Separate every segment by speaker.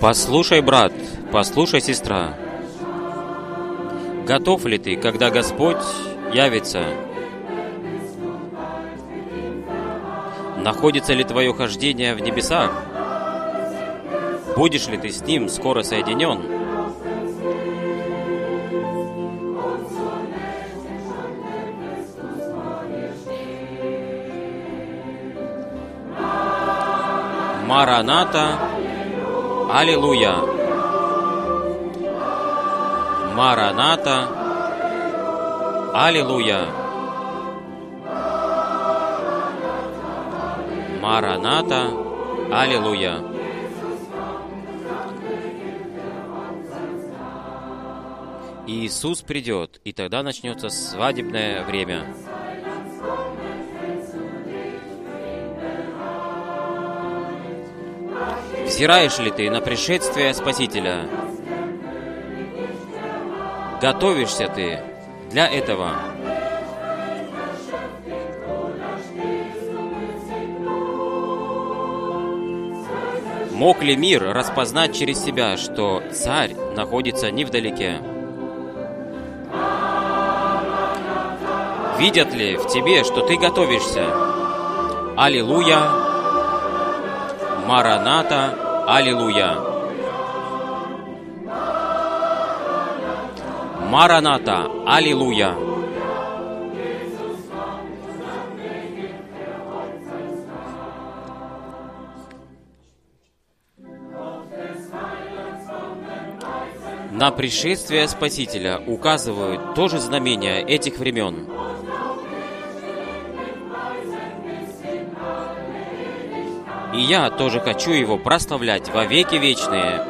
Speaker 1: Послушай, брат, послушай, сестра. Готов ли ты, когда Господь явится? Находится ли твое хождение в небесах? Будешь ли ты с Ним скоро соединен? Мараната, Аллилуйя! Мараната, Аллилуйя! Мараната, Аллилуйя! Иисус придет, и тогда начнется свадебное время. Взираешь ли ты на пришествие Спасителя? Готовишься ты для этого? Мог ли мир распознать через себя, что царь находится невдалеке? Видят ли в тебе, что ты готовишься? Аллилуйя! Мараната, Аллилуйя! Мараната, Аллилуйя! На пришествие Спасителя указывают тоже знамения этих времен. Я тоже хочу его прославлять во веки вечные.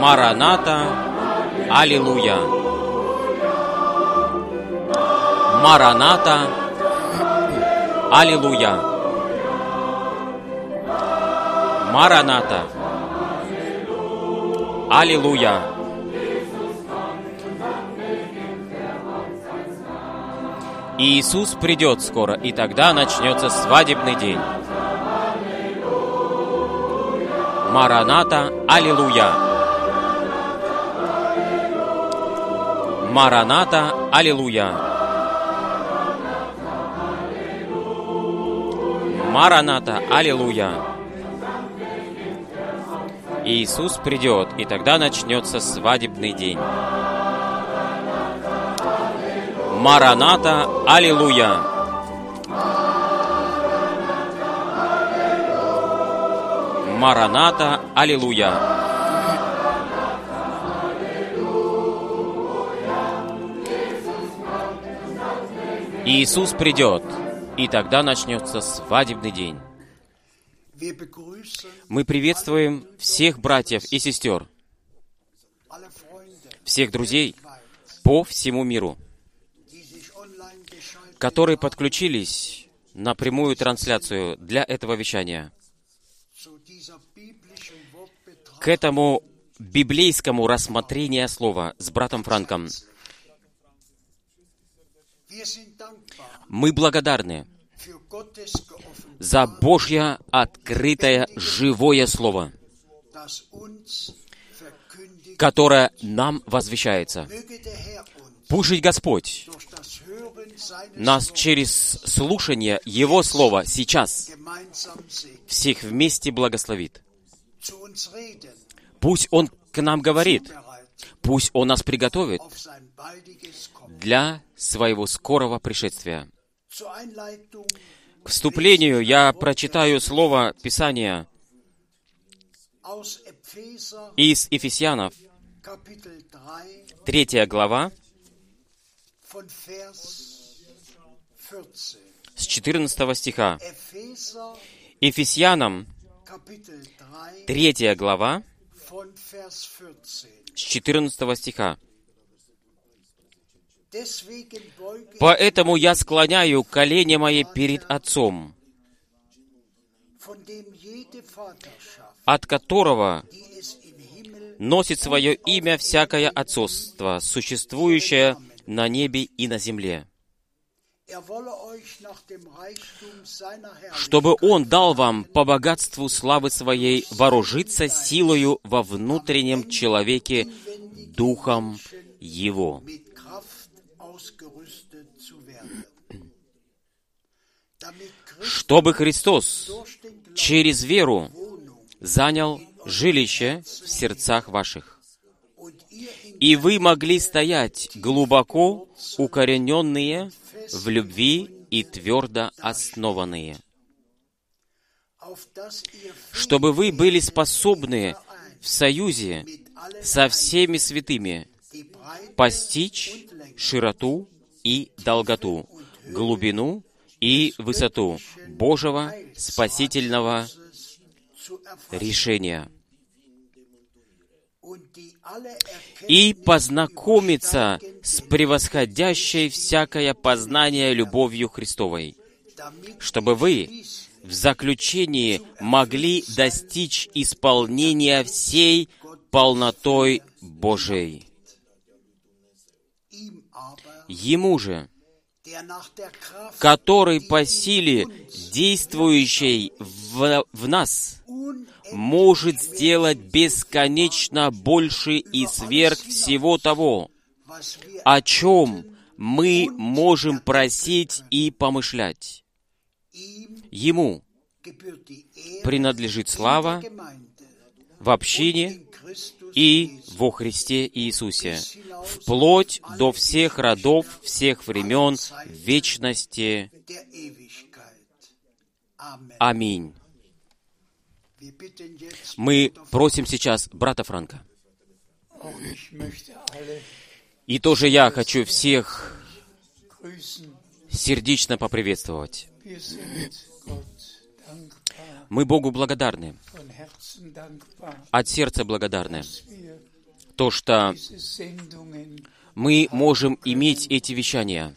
Speaker 1: Мараната, Аллилуйя. Мараната, Аллилуйя. Мараната. Аллилуйя. Иисус придет скоро, и тогда начнется свадебный день. Мараната, Аллилуйя. Мараната, Аллилуйя. Мараната, Аллилуйя. Иисус придет, и тогда начнется свадебный день. Мараната, аллилуйя! Мараната, аллилуйя! Иисус придет, и тогда начнется свадебный день. Мы приветствуем всех братьев и сестер, всех друзей по всему миру, которые подключились на прямую трансляцию для этого вещания, к этому библейскому рассмотрению слова с братом Франком. Мы благодарны за Божье открытое живое Слово, которое нам возвещается. Же Господь нас через слушание Его Слова сейчас всех вместе благословит. Пусть Он к нам говорит, пусть Он нас приготовит для своего скорого пришествия. К вступлению я прочитаю слово Писания из Ефесянов,
Speaker 2: Kapitel 3
Speaker 1: 3 глава,
Speaker 2: von Vers 14.
Speaker 1: с 14 стиха. Ефесянам,
Speaker 2: Kapitel 3
Speaker 1: 3 глава,
Speaker 2: von Vers 14.
Speaker 1: с 14 стиха. «Поэтому я склоняю колени мои перед Отцом, от которого носит свое имя всякое отцовство, существующее на небе и на земле, чтобы Он дал вам по богатству славы Своей вооружиться силою во внутреннем человеке Духом Его, чтобы Христос через веру занял жилище в сердцах ваших, и вы могли стоять глубоко укорененные в любви и твердо основанные, чтобы вы были способны в союзе со всеми святыми постичь широту и долготу, глубину и высоту Божьего спасительного решения и познакомиться с превосходящей всякое познание любовью Христовой, чтобы вы в заключении могли достичь исполнения всей полнотой Божией. Ему же, который по силе действующей в, в нас может сделать бесконечно больше и сверх всего того, о чем мы можем просить и помышлять. Ему принадлежит слава в общине и во Христе Иисусе, вплоть до всех родов, всех времен, вечности. Аминь. Мы просим сейчас брата Франка. И тоже я хочу всех сердечно поприветствовать. Мы Богу благодарны, от сердца благодарны, то, что мы можем иметь эти вещания.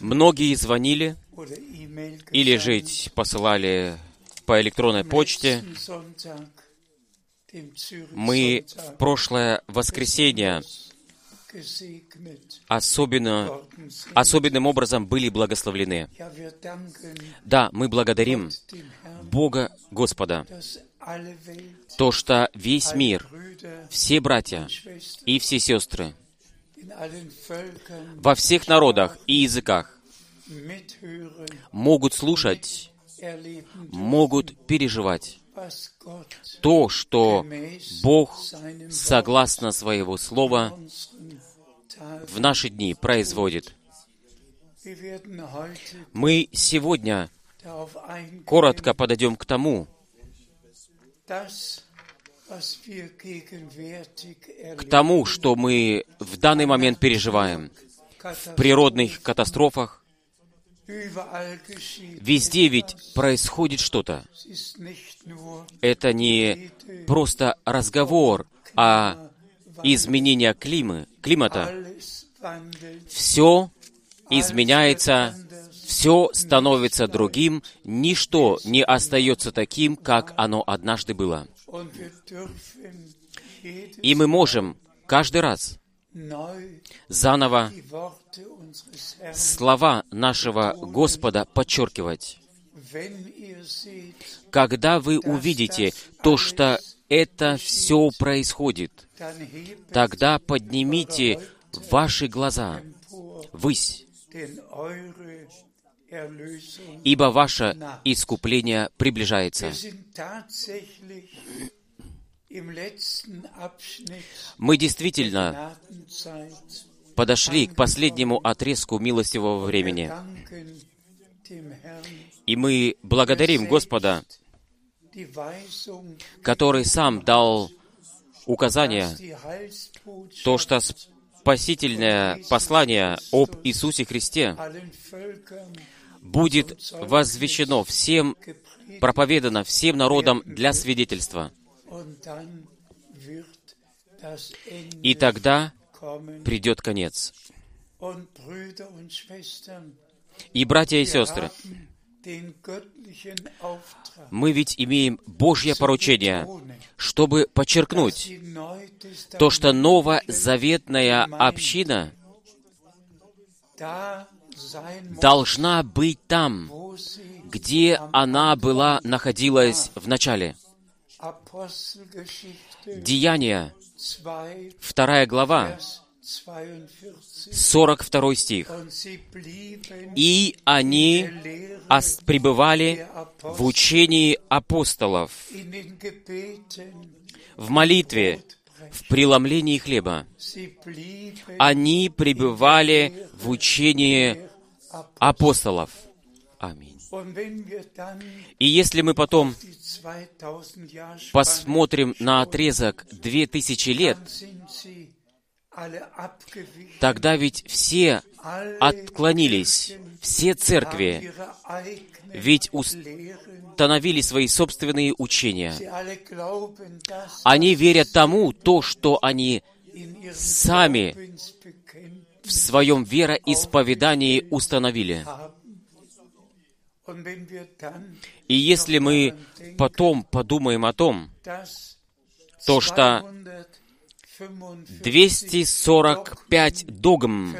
Speaker 1: Многие звонили или же посылали по электронной почте. Мы в прошлое воскресенье особенно, особенным образом были благословлены. Да, мы благодарим Бога Господа, то, что весь мир, все братья и все сестры во всех народах и языках могут слушать, могут переживать то, что Бог, согласно своего слова, в наши дни производит. Мы сегодня коротко подойдем к тому, к тому, что мы в данный момент переживаем. В природных катастрофах. Везде ведь происходит что-то. Это не просто разговор о изменении климы, климата. Все изменяется, все становится другим, ничто не остается таким, как оно однажды было. И мы можем каждый раз заново слова нашего Господа подчеркивать. Когда вы увидите то, что это все происходит, тогда поднимите ваши глаза
Speaker 3: Erlösung.
Speaker 1: ибо ваше искупление приближается. Мы действительно. Подошли к последнему отрезку милостивого времени, и мы благодарим Господа, который сам дал указание, то, что спасительное послание об Иисусе Христе будет возвещено всем, проповедано всем народам для свидетельства. И тогда. Придет конец. И, братья и сестры, мы ведь имеем Божье поручение, чтобы подчеркнуть то, что новозаветная община должна быть там, где она была, находилась в начале. Деяния,
Speaker 3: 2,
Speaker 1: вторая глава,
Speaker 3: Vers 42.
Speaker 1: 42 стих. «И они пребывали в учении апостолов, в молитве, в преломлении хлеба. Они пребывали в учении апостолов». Аминь. И если мы потом
Speaker 3: die 2000 Jahre Spanne
Speaker 1: посмотрим на отрезок 2000 лет, тогда ведь все отклонились, все церкви. ведь установили свои собственные учения. Они верят тому, то, что они сами в своем вероисповедании установили. И если мы потом подумаем о том, то, что
Speaker 3: 245
Speaker 1: 245 догм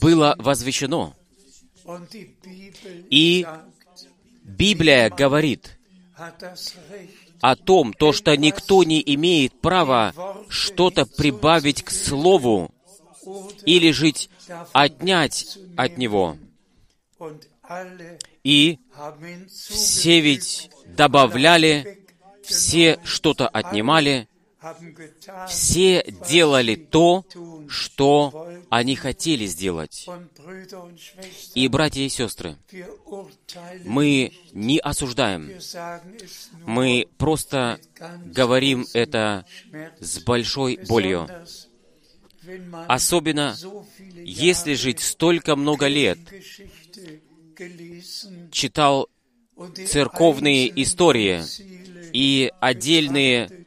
Speaker 1: было возвещено, И Библия говорит о том, то, что никто не имеет права что-то прибавить к Слову или жить отнять от Него. И все ведь добавляли, все что-то отнимали, все делали то, что они хотели сделать. И, братья и сестры, мы не осуждаем, мы просто говорим это с большой болью. Особенно, если жить столько много лет, читал церковные истории и отдельные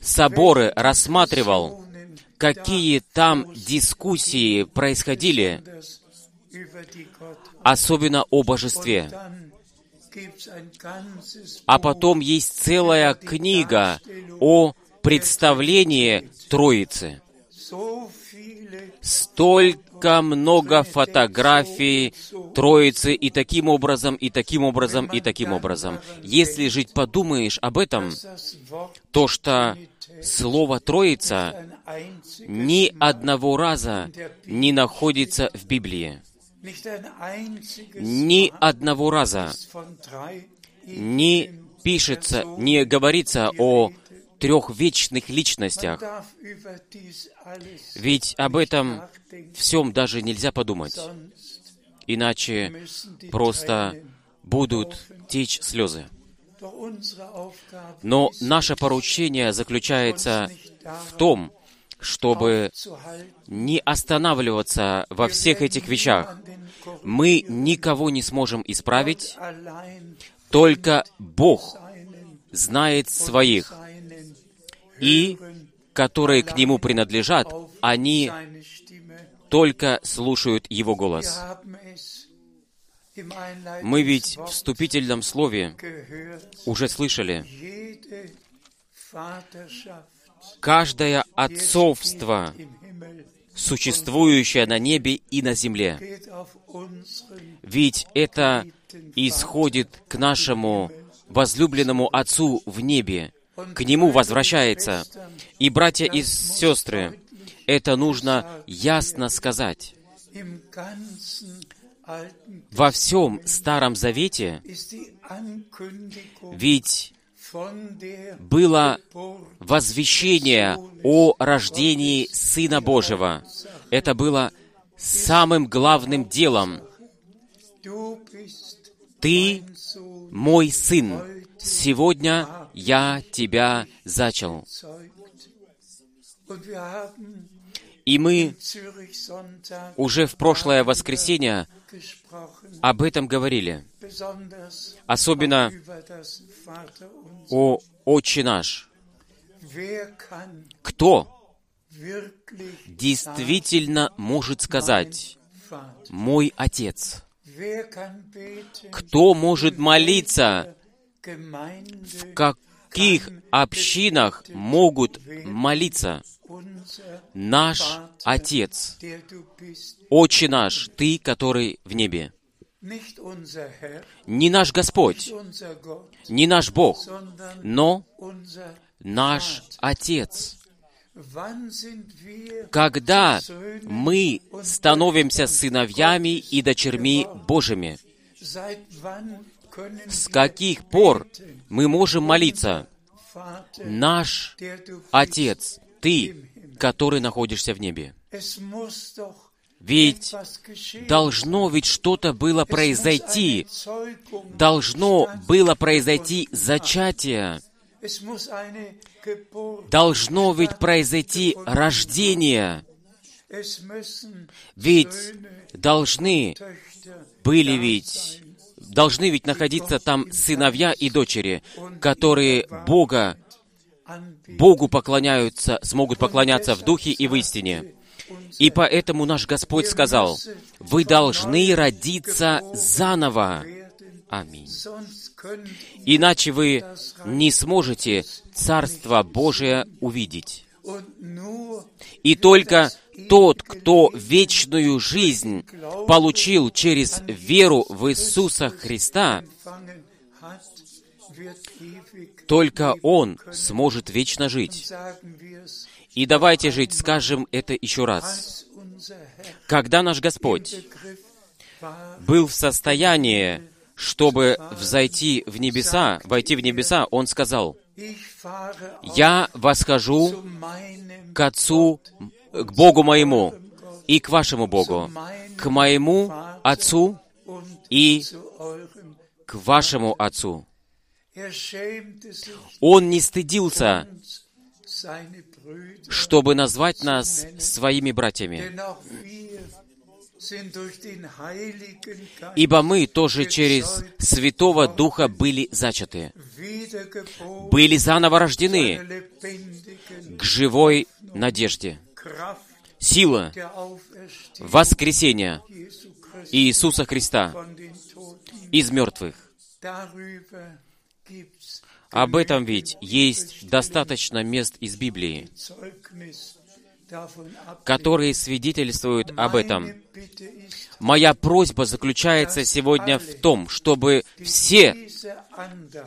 Speaker 1: соборы рассматривал, какие там дискуссии происходили, особенно о божестве. А потом есть целая книга о представлении Троицы.
Speaker 3: viele
Speaker 1: Столько много фотографий Троицы и таким образом, и таким образом, и таким образом. Если жить подумаешь об этом, то что слово Троица ни одного раза не находится в Библии. Ни одного раза не пишется, не говорится о трех вечных личностях. Ведь об этом всем даже нельзя подумать. Иначе просто будут течь слезы.
Speaker 3: Но наше поручение заключается в том, чтобы не останавливаться во всех этих вещах. Мы никого не сможем исправить, только Бог знает своих, и которые к Нему принадлежат, они только слушают Его голос. Мы ведь в вступительном слове уже слышали, каждое отцовство, существующее на небе и на земле, ведь это исходит к нашему возлюбленному Отцу в небе, к Нему возвращается. И, братья и сестры, это нужно ясно сказать. Во всем Старом Завете ведь было возвещение о рождении Сына Божьего. Это было самым главным делом. Ты мой сын. Сегодня я тебя зачал. И мы уже в прошлое воскресенье об этом говорили. Особенно о Отче наш. Кто действительно может сказать? «Мой Отец»? Кто может молиться? В каких общинах могут молиться? Наш Отец, Отче наш, Ты, который в небе. Не наш Господь, не наш Бог, но наш Отец. Когда мы становимся сыновьями и дочерьми Божьими? С каких пор мы можем молиться? Наш? Отец, Ты, который находишься в небе. Ведь должно ведь что-то было произойти. Должно было произойти зачатие. Должно ведь произойти рождение. Ведь должны были ведь, должны ведь находиться там сыновья и дочери, которые Бога. Богу поклоняются, смогут поклоняться в духе и в истине. И поэтому наш Господь сказал, вы должны родиться заново. Аминь. Иначе вы не сможете Царство Божие увидеть. И только тот, кто вечную жизнь получил через веру в Иисуса Христа, только он сможет вечно жить. И давайте жить, скажем это еще раз. Когда наш Господь был в состоянии, чтобы взойти в небеса, войти в небеса, Он сказал, «Я восхожу к Отцу, к Богу моему и к вашему Богу, к моему Отцу и к вашему Отцу». Он не стыдился, чтобы назвать нас своими братьями. Ибо мы тоже через Святого Духа были зачаты, были заново рождены к живой надежде. Сила воскресения Иисуса Христа из мертвых. Об этом ведь есть достаточно мест из Библии, которые свидетельствуют об этом. Моя просьба заключается сегодня в том, чтобы все,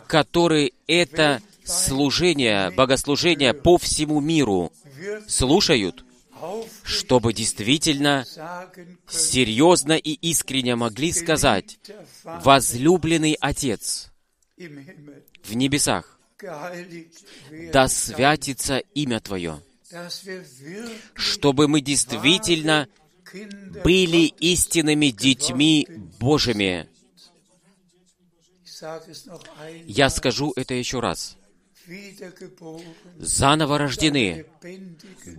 Speaker 3: которые это служение, богослужение по всему миру слушают, чтобы действительно серьезно и искренне могли сказать, «Возлюбленный Отец в небесах, да святится имя Твое», чтобы мы действительно были истинными детьми Божьими. Я скажу это еще раз. Заново рождены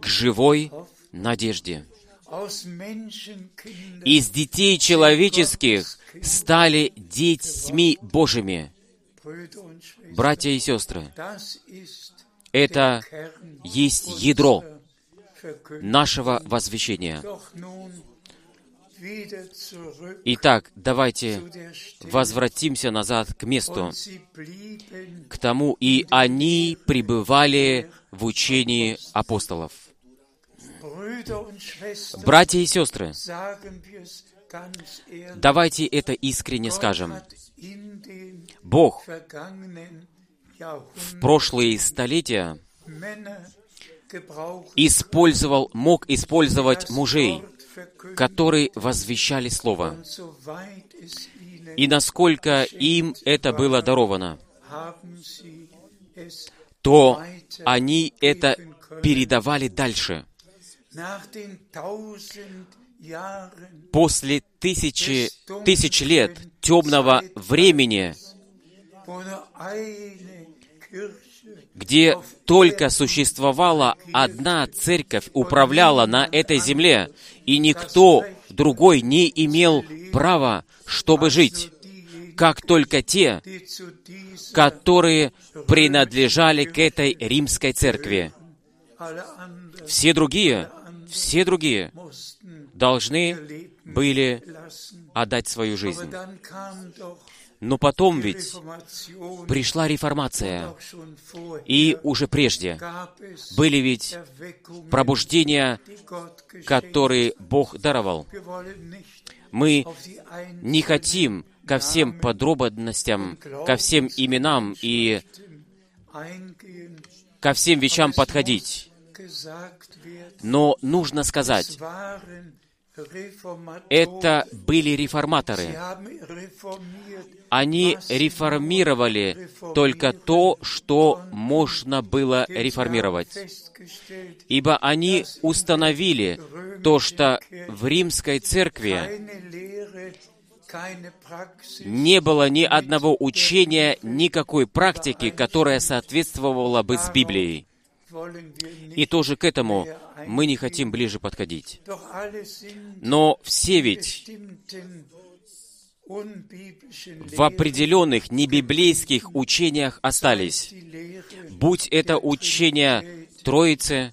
Speaker 3: к живой надежде. Из детей человеческих стали детьми Божьими. Братья и сестры, это есть ядро нашего возвещения. Итак, давайте возвратимся назад к месту, к тому, и они пребывали в учении апостолов. Братья и сестры, давайте это искренне скажем. Бог в прошлые столетия использовал, мог использовать мужей. Которые возвещали Слово. И насколько им это было даровано, то они это передавали дальше. После тысячи, тысяч лет темного времени, где только существовала одна церковь, управляла на этой земле, и никто другой не имел права, чтобы жить, как только те, которые принадлежали к этой римской церкви. Все другие, все другие должны были отдать свою жизнь. Но потом ведь пришла реформация, и уже прежде были ведь пробуждения, которые Бог даровал. Мы не хотим ко всем подробностям, ко всем именам и ко всем вещам подходить. Но нужно сказать. Это были реформаторы. Они реформировали только то, что можно было реформировать. Ибо они установили то, что в римской церкви не было ни одного учения, никакой практики, которая соответствовала бы с Библией. И тоже к этому мы не хотим ближе подходить. Но все ведь в определенных небиблейских учениях остались. Будь это учение Троицы,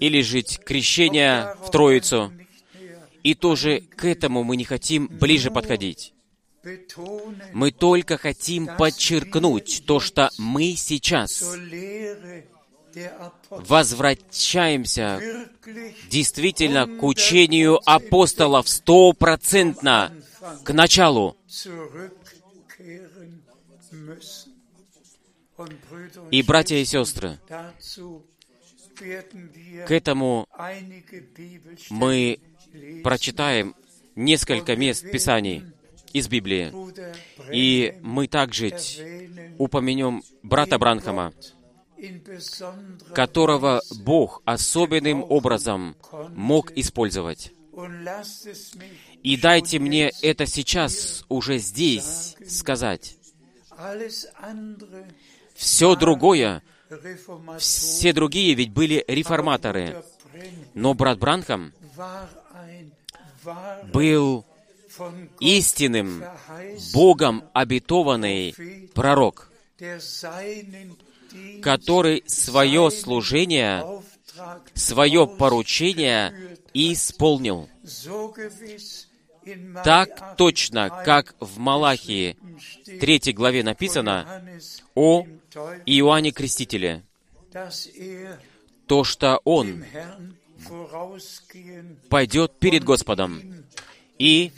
Speaker 3: или же крещение в Троицу, и тоже к этому мы не хотим ближе подходить. Мы только хотим подчеркнуть то, что мы сейчас возвращаемся действительно к учению апостолов стопроцентно, к началу. И, братья и сестры, к этому мы прочитаем несколько мест Писаний из Библии. И мы также упомянем брата Бранхама, которого. Бог особенным образом мог использовать. И дайте мне это сейчас, уже здесь, сказать. Все другое, все другие ведь были реформаторы. Но брат Бранхам был истинным, Богом обетованный пророк, который свое служение, свое поручение исполнил. Так точно, как в Малахии 3 главе написано о Иоанне Крестителе, то, что он пойдет перед Господом и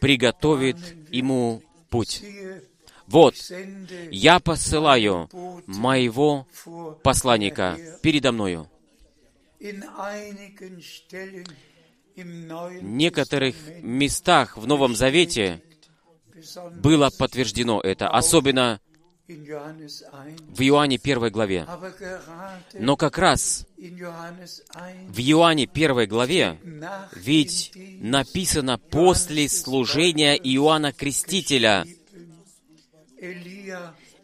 Speaker 3: приготовит ему путь. Вот, я посылаю моего посланника передо мною. В некоторых местах в Новом Завете было подтверждено это, особенно
Speaker 1: in Johannes 1.
Speaker 3: В Иоанне 1 главе. Но как раз
Speaker 1: in Johannes 1
Speaker 3: в Иоанне 1 главе ведь написано после служения Иоанна Крестителя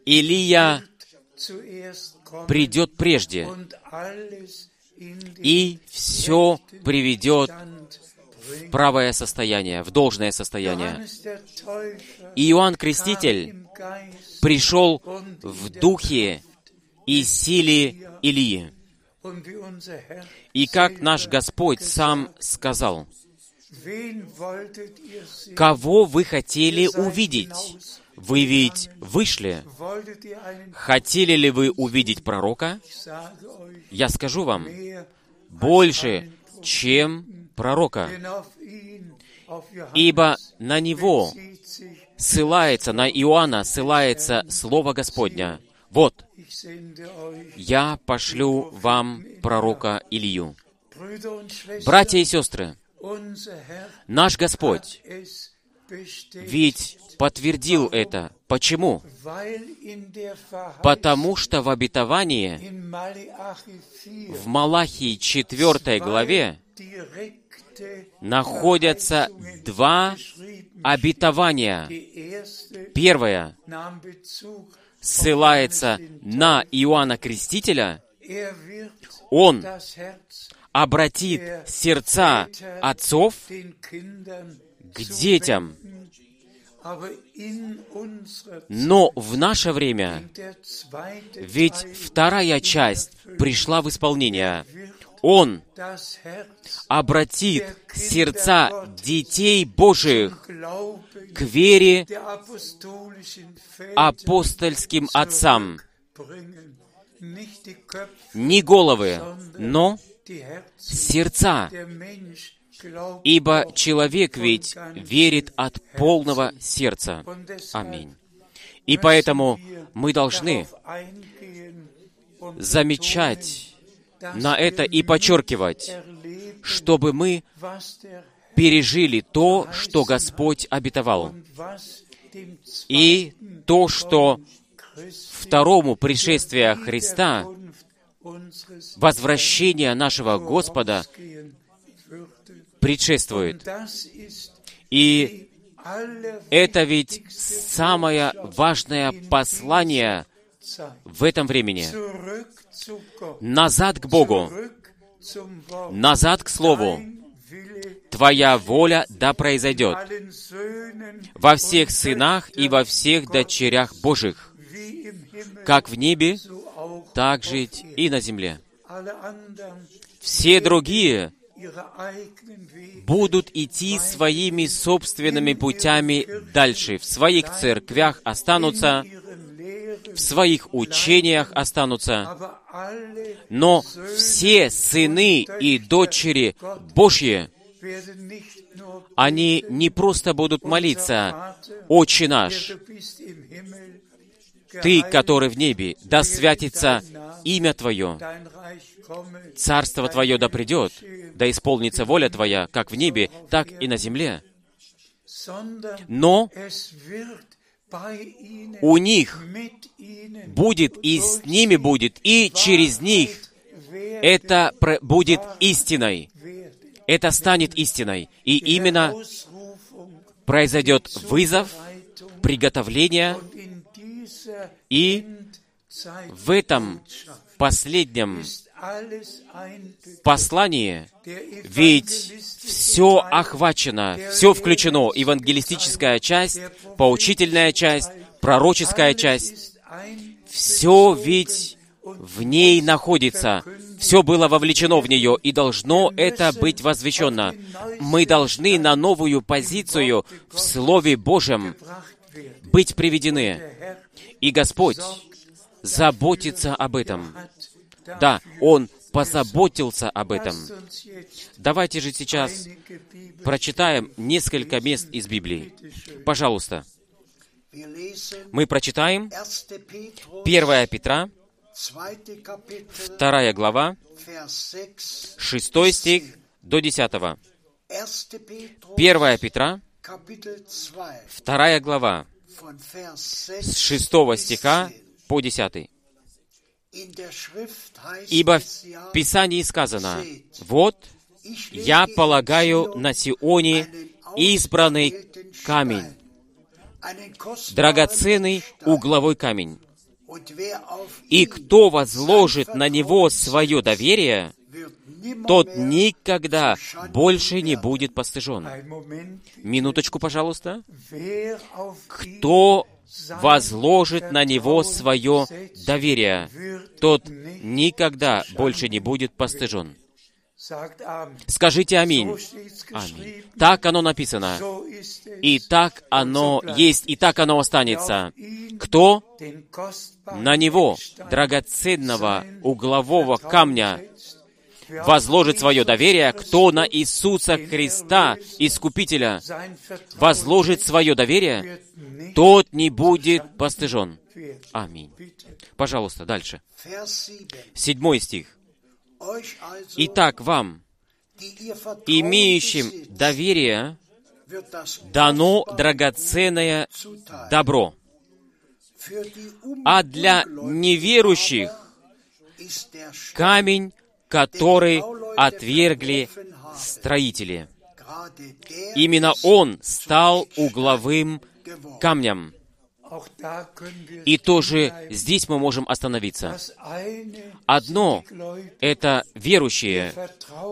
Speaker 3: Илия придет прежде. и все приведет в правое состояние, в должное состояние. И Иоанн Креститель пришел в духе и силе Илии. И как наш Господь сам сказал? «Кого вы хотели увидеть? Вы ведь вышли. Хотели ли вы увидеть пророка? Я скажу вам, больше, чем пророка. Ибо на него ссылается, на Иоанна ссылается Слово Господня. Вот, я пошлю вам пророка Илью. Братья и сестры, наш Господь ведь подтвердил это. Почему? Потому что в обетовании
Speaker 1: in Malachi 4
Speaker 3: в Малахии 4 главе находятся два обетования. Первое ссылается на Иоанна Крестителя. Он обратит сердца отцов к детям. Но в наше время ведь вторая часть пришла в исполнение. Он обратит сердца детей Божиих к вере апостольским отцам. Не головы, но сердца. Ибо человек ведь верит от полного сердца. Аминь. И поэтому мы должны замечать на это и подчеркивать, чтобы мы пережили то, что Господь обетовал, и то, что второму пришествия Христа, возвращение нашего Господа предшествует. И это ведь самое важное послание. В этом времени. Назад к Богу, назад к Слову. Твоя воля да произойдет во всех сынах и во всех дочерях Божьих, как в небе, так жить и на земле. Все другие будут идти своими собственными путями дальше. В своих церквях останутся, в своих учениях останутся. Но все сыны и дочери Божьи, они не просто будут молиться, «Отче наш, Ты, который в небе, да святится имя Твое, Царство Твое да придет, да исполнится воля Твоя, как в небе, так и на земле». Но у них будет, и с ними будет, и через них это будет истиной. Это станет истиной. И именно произойдет вызов, приготовление, и в этом последнем послании
Speaker 1: der
Speaker 3: ведь все охвачено, все включено. Евангелистическая часть, поучительная часть, пророческая часть. Все ведь в ней находится. Все было вовлечено в нее, и должно это быть возвещено. Мы должны на новую позицию в Слове Божьем быть приведены. И Господь заботится об этом. Да, Он позаботился об этом. Давайте же сейчас прочитаем несколько мест из Библии. Пожалуйста, мы прочитаем
Speaker 2: 1. Petrus,
Speaker 3: 1 Петра,
Speaker 2: 2. Kapitel,
Speaker 3: 2 глава,
Speaker 2: Vers 6.
Speaker 3: 6 стих до 10.
Speaker 2: 1. Petrus,
Speaker 3: 1 Петра,
Speaker 2: Kapitel 2,
Speaker 3: 2 глава,
Speaker 1: с
Speaker 2: 6
Speaker 1: 6 стиха по 10. Ибо в Писании сказано, «Вот, я полагаю на Сионе избранный камень, драгоценный угловой камень. И кто возложит на него свое доверие, тот никогда больше не будет постыжен. Минуточку, пожалуйста. Кто возложит на него свое доверие, тот никогда больше не будет постыжен. Скажите аминь. Аминь. Так оно написано. И так оно есть, и так оно останется. Кто на него, драгоценного углового камня, возложит свое доверие, кто на Иисуса Христа, Искупителя, возложит свое доверие, тот не будет постыжен. Аминь. Пожалуйста, дальше.
Speaker 2: Vers 7.
Speaker 1: Седьмой стих. Итак, вам, имеющим доверие, дано драгоценное добро. А для неверующих камень, который отвергли строители. Именно он стал угловым камнем. И тоже здесь мы можем остановиться. Одно это верующие,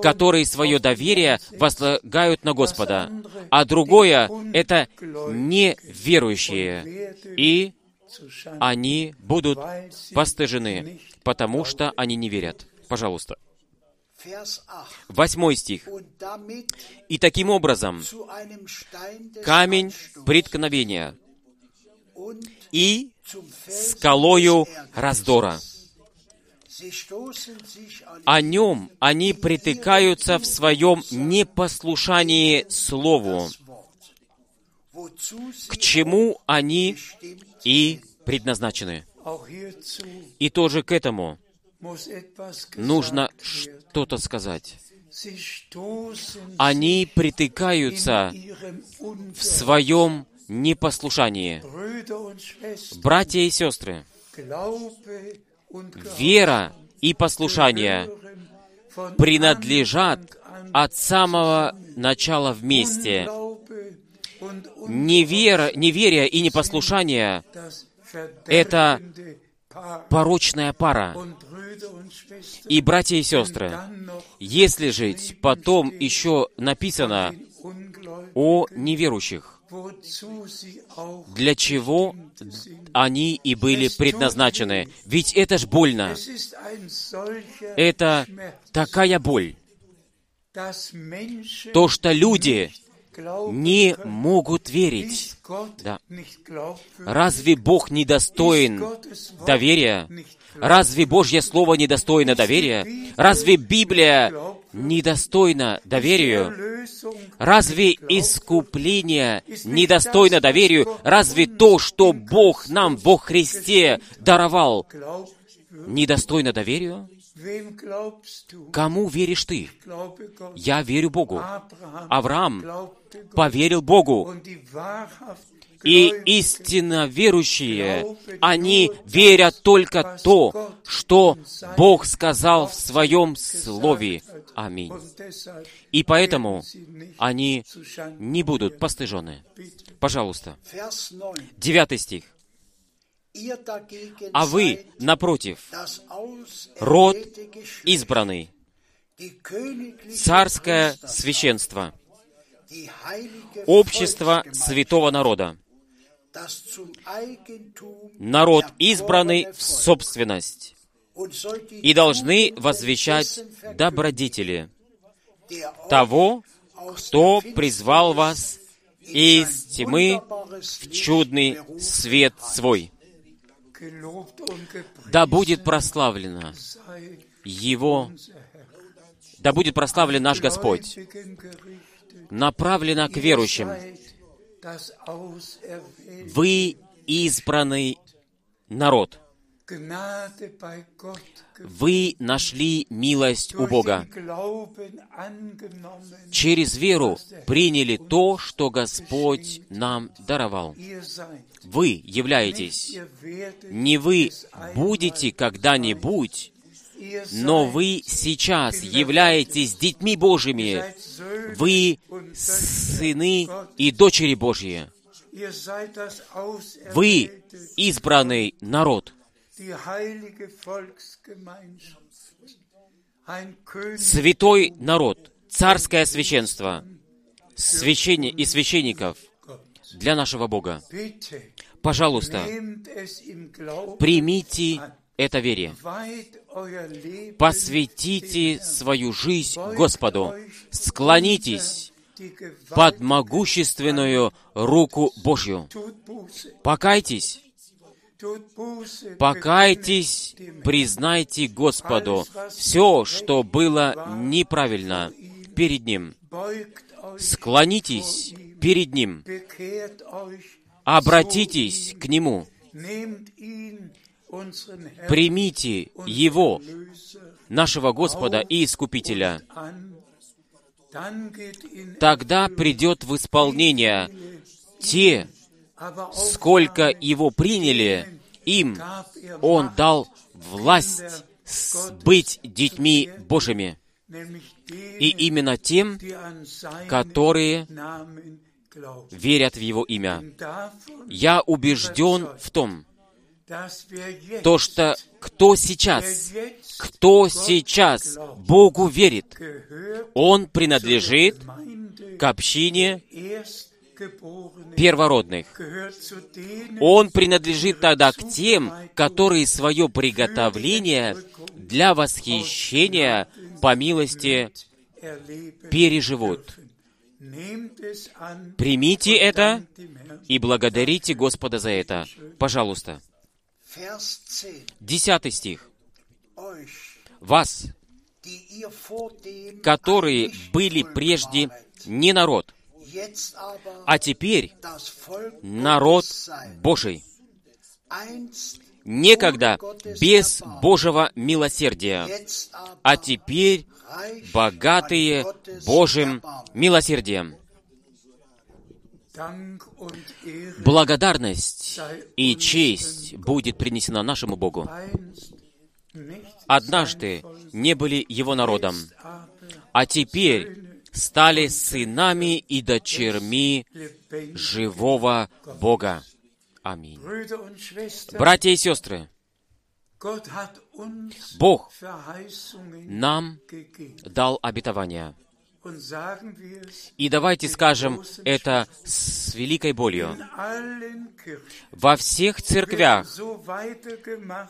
Speaker 1: которые свое доверие возлагают на Господа, а другое — это неверующие, и они будут постыжены, потому что они не верят. Пожалуйста.
Speaker 2: Vers 8.
Speaker 1: Восьмой стих. «И таким образом камень преткновения и скалою раздора. О нем они притыкаются в своем непослушании Слову, к чему они и предназначены. И тоже к этому нужно что-то сказать. Они притыкаются в своем непослушании. Братья и сестры, вера и послушание принадлежат от самого начала вместе. Невера, неверие и непослушание Это порочная пара. И, братья и сестры, если жить, потом еще написано о неверующих, для чего они и были предназначены. Ведь это ж больно. Это такая боль. То, что люди не могут верить. Да. Разве Бог
Speaker 3: Gottes Wort
Speaker 1: доверия? Разве Божье Слово недостойно доверия? Разве Библия недостойна доверию? Разве искупление недостойно доверию? Разве то, что Бог нам во Христе даровал, недостойно доверию? Кому веришь ты? Я верю Богу. Авраам поверил Богу. И истинно верующие, они верят только то, что Бог сказал в Своем Слове. Аминь. И поэтому они не будут постыжены. Пожалуйста.
Speaker 2: Vers 9.
Speaker 1: Девятый стих. А вы, напротив, род избранный, царское священство, общество святого народа, народ избранный в собственность, и должны возвещать добродетели того, кто призвал вас из тьмы в чудный свет свой. Да будет прославлено Его, да будет прославлен наш Господь, направлено к верующим. Вы избранный народ, Вы нашли милость у Бога. Через веру приняли то, что Господь нам даровал. Вы являетесь. Не вы будете когда-нибудь, но вы сейчас являетесь детьми Божьими. Вы сыны и дочери Божьи. Вы избранный народ, святой народ, царское священство, священни и священников для нашего Бога. Пожалуйста, примите это вере. Посвятите свою жизнь Господу. Склонитесь под могущественную руку Божью. Покайтесь, покайтесь, признайте Господу все, что было неправильно перед Ним. Склонитесь перед Ним, обратитесь к Нему, примите Его, нашего Господа и Искупителя. Тогда придет в исполнение те, сколько Его приняли, им Он дал власть быть детьми Божьими. И именно тем, которые верят в Его имя. Я убежден в том, то, что кто сейчас, кто сейчас Богу верит, он принадлежит к общине первородных. Он принадлежит тогда к тем, которые свое приготовление для восхищения по милости переживут. Примите это и благодарите Господа за это. Пожалуйста.
Speaker 2: Vers 10.
Speaker 1: Десятый стих. Вас, которые были прежде не народ, а теперь народ. Божий. Некогда без Божьего милосердия, а теперь богатые Божьим милосердием. Благодарность и честь будет принесена нашему Богу. Однажды не были Его народом, а теперь стали сынами и дочерьми живого Бога. Аминь. Братья и сестры,
Speaker 3: Verheißungen
Speaker 1: нам дал обетование. И давайте скажем это с великой болью. Во всех церквях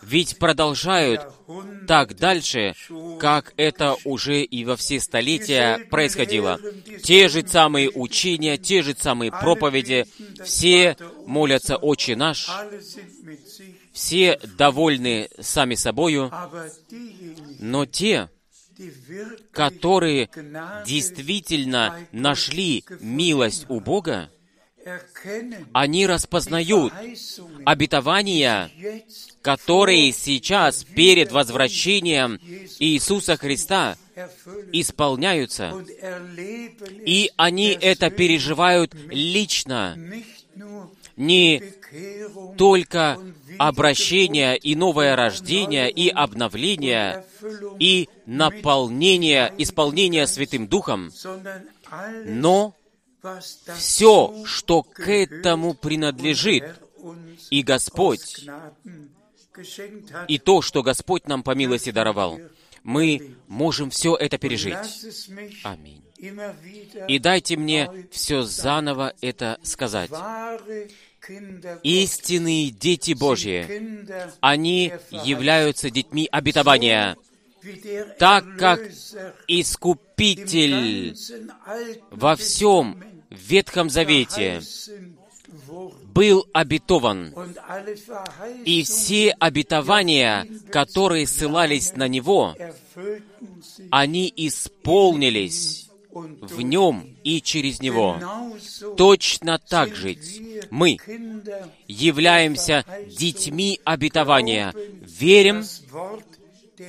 Speaker 1: ведь продолжают так дальше, как это уже и во все столетия происходило. Те же самые учения, те же самые проповеди, все молятся «Отче наш», все довольны сами собою, но те, которые действительно нашли милость у Бога, они распознают обетования, которые сейчас перед возвращением Иисуса Христа исполняются, и они это переживают лично, не только обращение и новое рождение и обновление и наполнение, исполнение Святым Духом, но все, что к этому принадлежит, и Господь, и то, что Господь нам по милости даровал, мы можем все это пережить. Аминь. И дайте мне все заново это сказать. Истинные дети Божьи, они являются детьми обетования, так как Искупитель во всем Ветхом Завете был обетован, и все обетования, которые ссылались на Него, они исполнились в Нем и через Него. Точно так же мы являемся детьми обетования, верим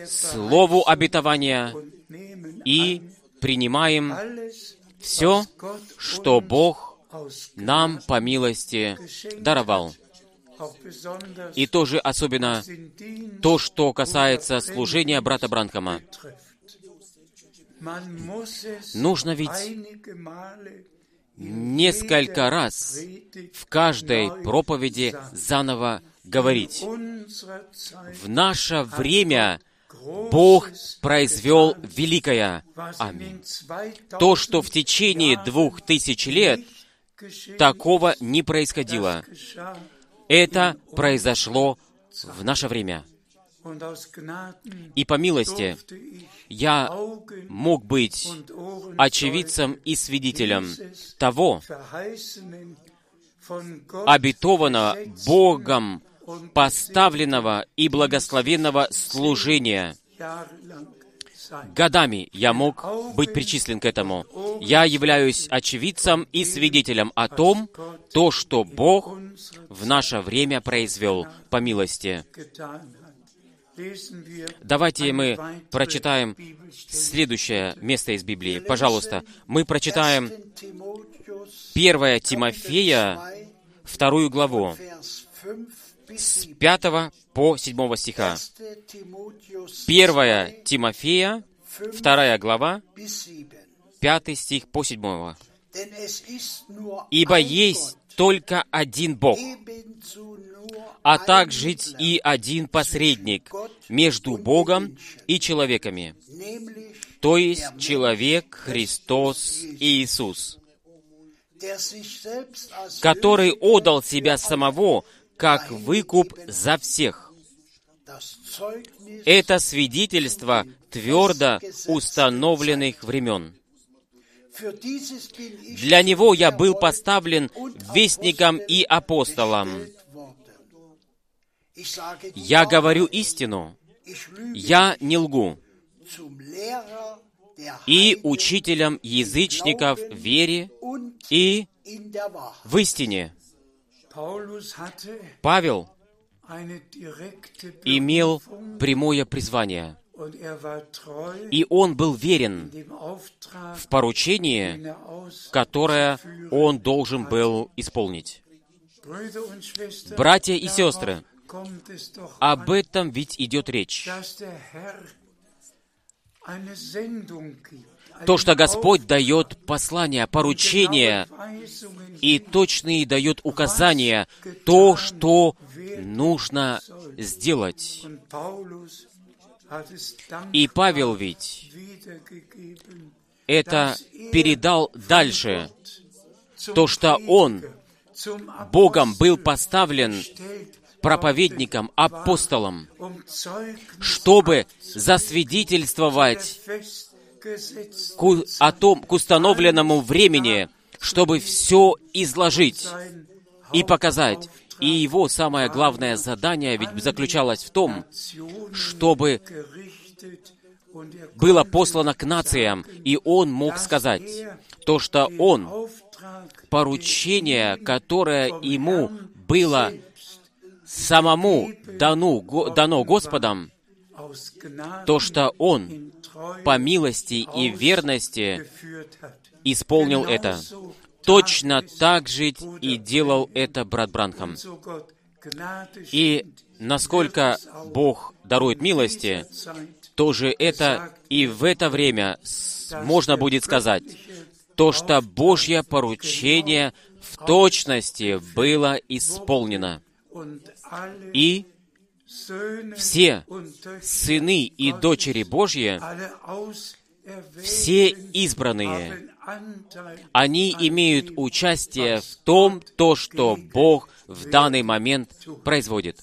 Speaker 1: Слову обетования и принимаем все, что Бог нам по милости даровал. И тоже особенно то, что касается служения брата Бранкома. Нужно ведь несколько раз в каждой проповеди заново говорить. В наше время Бог произвел великое. Аминь.
Speaker 3: den 2000
Speaker 1: То, что в течение двух тысяч лет такого не происходило. Это произошло в наше время. И по милости я мог быть очевидцем и свидетелем того, обетованного Богом поставленного и благословенного служения. Годами я мог быть причислен к этому. Я являюсь очевидцем и свидетелем о том, то, что Бог в наше время произвел по милости. Давайте мы прочитаем следующее место из Библии. Пожалуйста, мы прочитаем
Speaker 2: 1. Timotheus
Speaker 1: 1 Тимофея,
Speaker 2: 2,
Speaker 1: вторую главу,
Speaker 2: Vers 5 bis
Speaker 1: с
Speaker 2: 7.
Speaker 1: 5 по 7 стиха.
Speaker 2: 1. Timotheus
Speaker 1: 1
Speaker 2: 2,
Speaker 1: Тимофея,
Speaker 2: 5
Speaker 1: вторая глава,
Speaker 2: bis 7.
Speaker 1: 5 стих по 7.
Speaker 2: Denn es ist nur
Speaker 1: «Ибо есть только один Бог, а также и один посредник между Богом и человеками, то есть человек Христос Иисус, который отдал себя самого как выкуп за всех. Это свидетельство твердо установленных времен. Для него я был поставлен вестником и апостолом. Я говорю истину, я не лгу. И учителем язычников вере и в истине. Павел имел прямое призвание,
Speaker 3: er
Speaker 1: и он был верен в поручении,
Speaker 3: er
Speaker 1: которое он должен был исполнить. Братья и сестры, об этом ведь идет речь. То, что Господь дает послание, поручение и точные дает указания, то, что нужно сделать. И Павел ведь это передал дальше, то, что он Богом был поставлен
Speaker 3: um Zeugnis
Speaker 1: чтобы засвидетельствовать о том, к установленному времени, чтобы все изложить и показать. И его самое главное задание ведь заключалось в том, чтобы было послано к нациям, и он мог сказать то, что он, поручение, которое ему было самому дано, дано Господом, то, что он по милости и верности исполнил это. Точно так же и делал это брат Бранхам. И насколько Бог дарует милости, то же это и в это время можно будет сказать, то, что Божье поручение в точности было исполнено. И все сыны и дочери Божьи, все избранные, они имеют участие в том, то, что Бог в данный момент производит.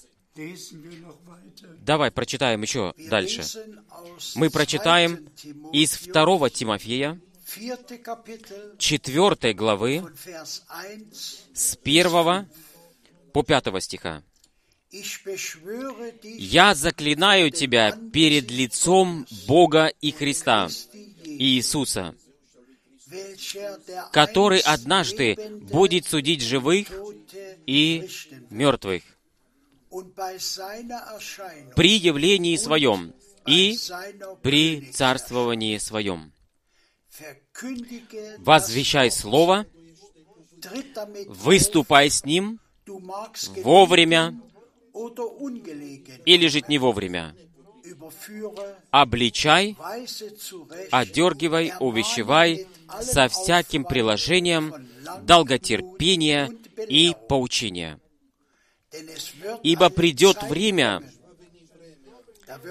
Speaker 1: Давай прочитаем еще дальше. Мы прочитаем
Speaker 2: 2.
Speaker 1: из
Speaker 2: Timotheus,
Speaker 1: 2 Тимофея,
Speaker 2: 4. Kapitel
Speaker 1: 4 главы,
Speaker 2: von Vers 1.
Speaker 1: с 1 по 5 стиха. «Я заклинаю тебя перед лицом Бога и Христа, Иисуса, который однажды будет судить живых и мертвых при явлении Своем и при царствовании Своем. Возвещай Слово, выступай с Ним вовремя или жить не вовремя. Обличай, одергивай, увещевай со всяким приложением долготерпения и поучения. Ибо придет время,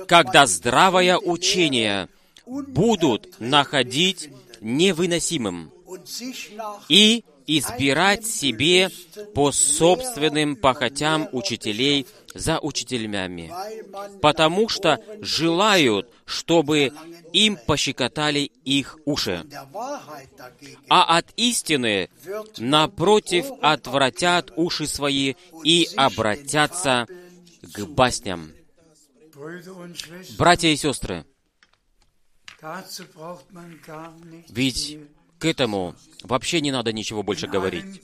Speaker 1: когда здравое учение будут находить невыносимым и избирать себе по собственным похотям учителей за учителями, потому что желают, чтобы им пощекотали их уши, а от истины, напротив, отвратят уши свои и обратятся к басням. Братья и сестры, ведь. К этому вообще не надо ничего больше говорить.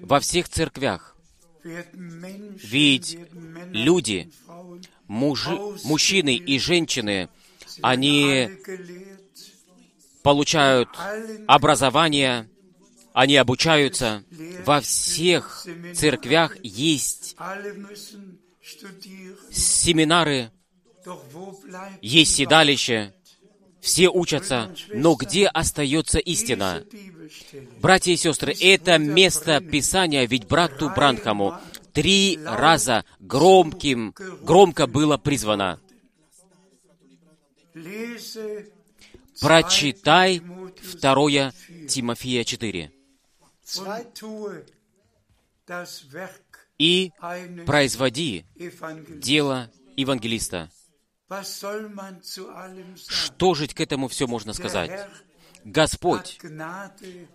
Speaker 1: Во всех церквях Ведь люди, мужи, мужчины и женщины, они получают образование, они обучаются. Во всех церквях есть семинары, есть седалище, все учатся, но где остается истина? Братья и сестры, это место Писания, ведь брату Бранхаму три раза громким, громко было призвано. Прочитай
Speaker 3: 2.
Speaker 1: 2 Тимофея 4
Speaker 2: Zweit
Speaker 3: tue das Werk
Speaker 1: и производи дело евангелиста. Что же к этому все можно сказать? Господь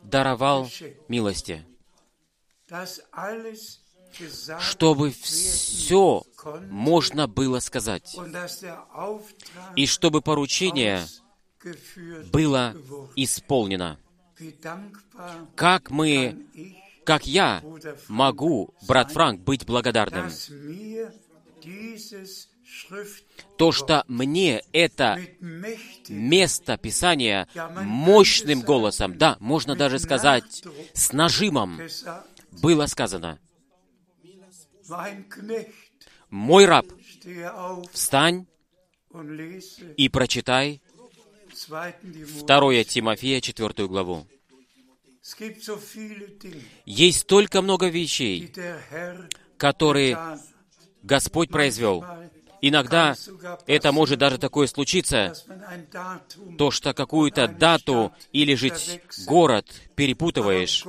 Speaker 1: даровал милости, чтобы все можно было сказать, и чтобы поручение было исполнено. Как мы, как я могу, брат Франк, быть благодарным? То, что мне это место Писания мощным голосом, да, можно даже сказать, с нажимом было сказано. «Мой раб, встань и прочитай
Speaker 3: 2. Timotheus.
Speaker 1: 2 Тимофея 4 главу». Есть столько много вещей, которые. Господь произвел. Иногда это может даже такое случиться, то, что какую-то дату или же город перепутываешь.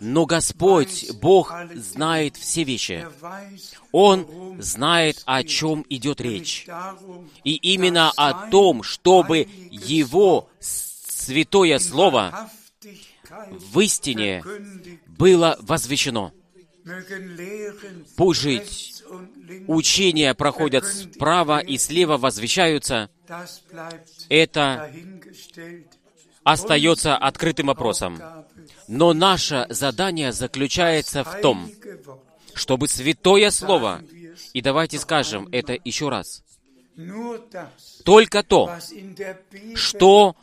Speaker 1: Но Господь, Бог, знает все вещи. Он знает, о чем идет речь. И именно о том, чтобы Его святое Слово в истине было возвещено. Пусть жить Учения проходят справа и слева, возвещаются. Это остается открытым вопросом. Но наше задание заключается в том, чтобы Святое Слово, и давайте скажем это еще раз, только то, что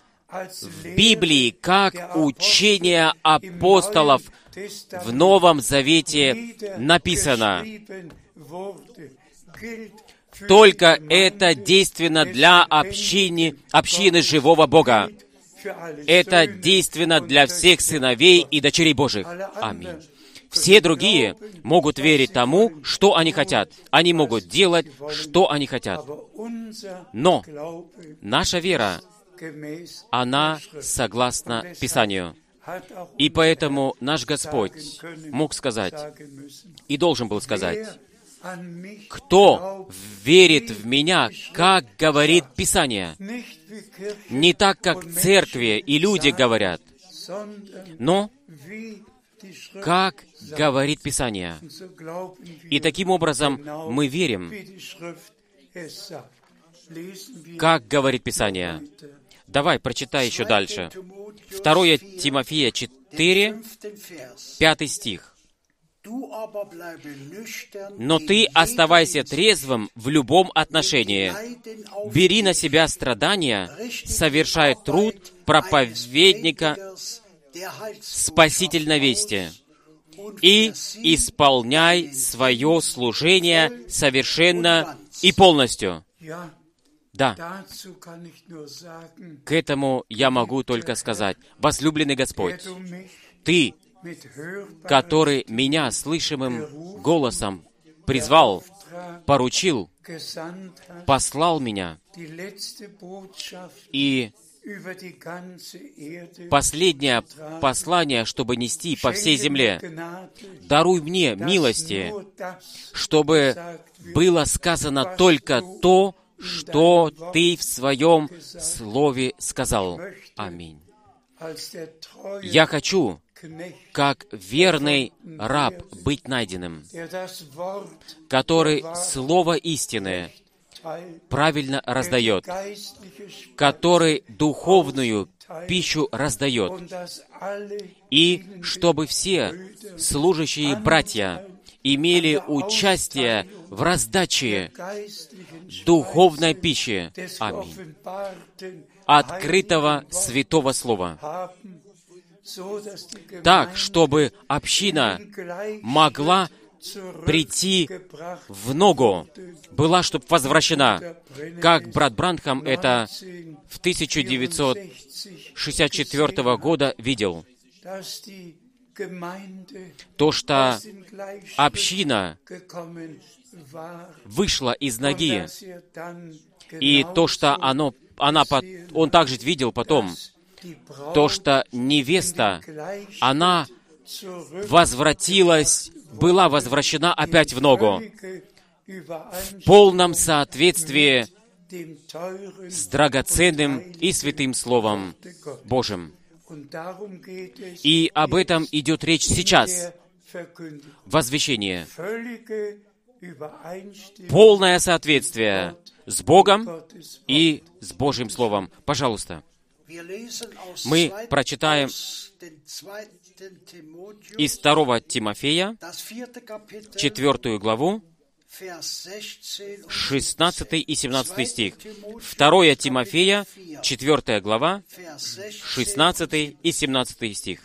Speaker 1: в Библии как учение апостолов в Новом Завете написано. Только это действенно для общины, общины живого Бога. Это действенно для всех сыновей и дочерей Божьих. Аминь. Все другие могут верить тому, что они хотят. Они могут делать, что они хотят. Но наша вера, она согласна Писанию. И поэтому наш Господь мог сказать и должен был сказать, кто верит в меня, как говорит Писание. Не так, как церкви и люди говорят, но как говорит Писание. И таким образом мы верим, как говорит Писание. Давай, прочитай еще
Speaker 2: 2.
Speaker 1: дальше.
Speaker 2: Timotheus
Speaker 1: 2
Speaker 2: 4,
Speaker 1: Тимофея
Speaker 2: den
Speaker 1: 4,
Speaker 2: fünften Vers.
Speaker 1: 5 стих. Но ты оставайся трезвым в любом отношении. Бери на себя страдания, совершай труд проповедника спасительной вести и исполняй свое служение совершенно и полностью. Да, к этому я могу только сказать. Возлюбленный Господь, Ты, который меня слышимым голосом призвал, поручил, послал меня, и последнее послание, чтобы нести по всей земле. Даруй мне милости, чтобы было сказано только то, что Ты в Своем Слове сказал. Аминь. Я хочу, как верный раб, быть найденным, который Слово
Speaker 3: teilt,
Speaker 1: правильно раздает, который духовную пищу раздает, и чтобы все служащие братья имели участие в раздаче духовной пищи. Аминь. Открытого Святого Слова. Так, чтобы община могла прийти в ногу, была, чтобы возвращена, как брат Бранхам это в 1964 года видел, то, что община вышла из ноги, и то, что оно, она, он также видел потом, то, что невеста, она возвратилась, была возвращена опять в ногу, в полном соответствии с драгоценным и святым Словом Божьим. И об этом идет речь сейчас, возвещение. Полное соответствие с Богом и с Божьим Словом. Пожалуйста. Мы
Speaker 2: 2.
Speaker 1: прочитаем
Speaker 2: aus den 2. Timotheus,
Speaker 1: Из 2 Тимофея,
Speaker 2: das vierte Kapitel,
Speaker 1: 4 главу,
Speaker 2: Vers 16 und
Speaker 1: 16 и 17 стих. 2 Тимофея, 4 глава,
Speaker 2: Vers 16.
Speaker 1: 16 и 17 стих.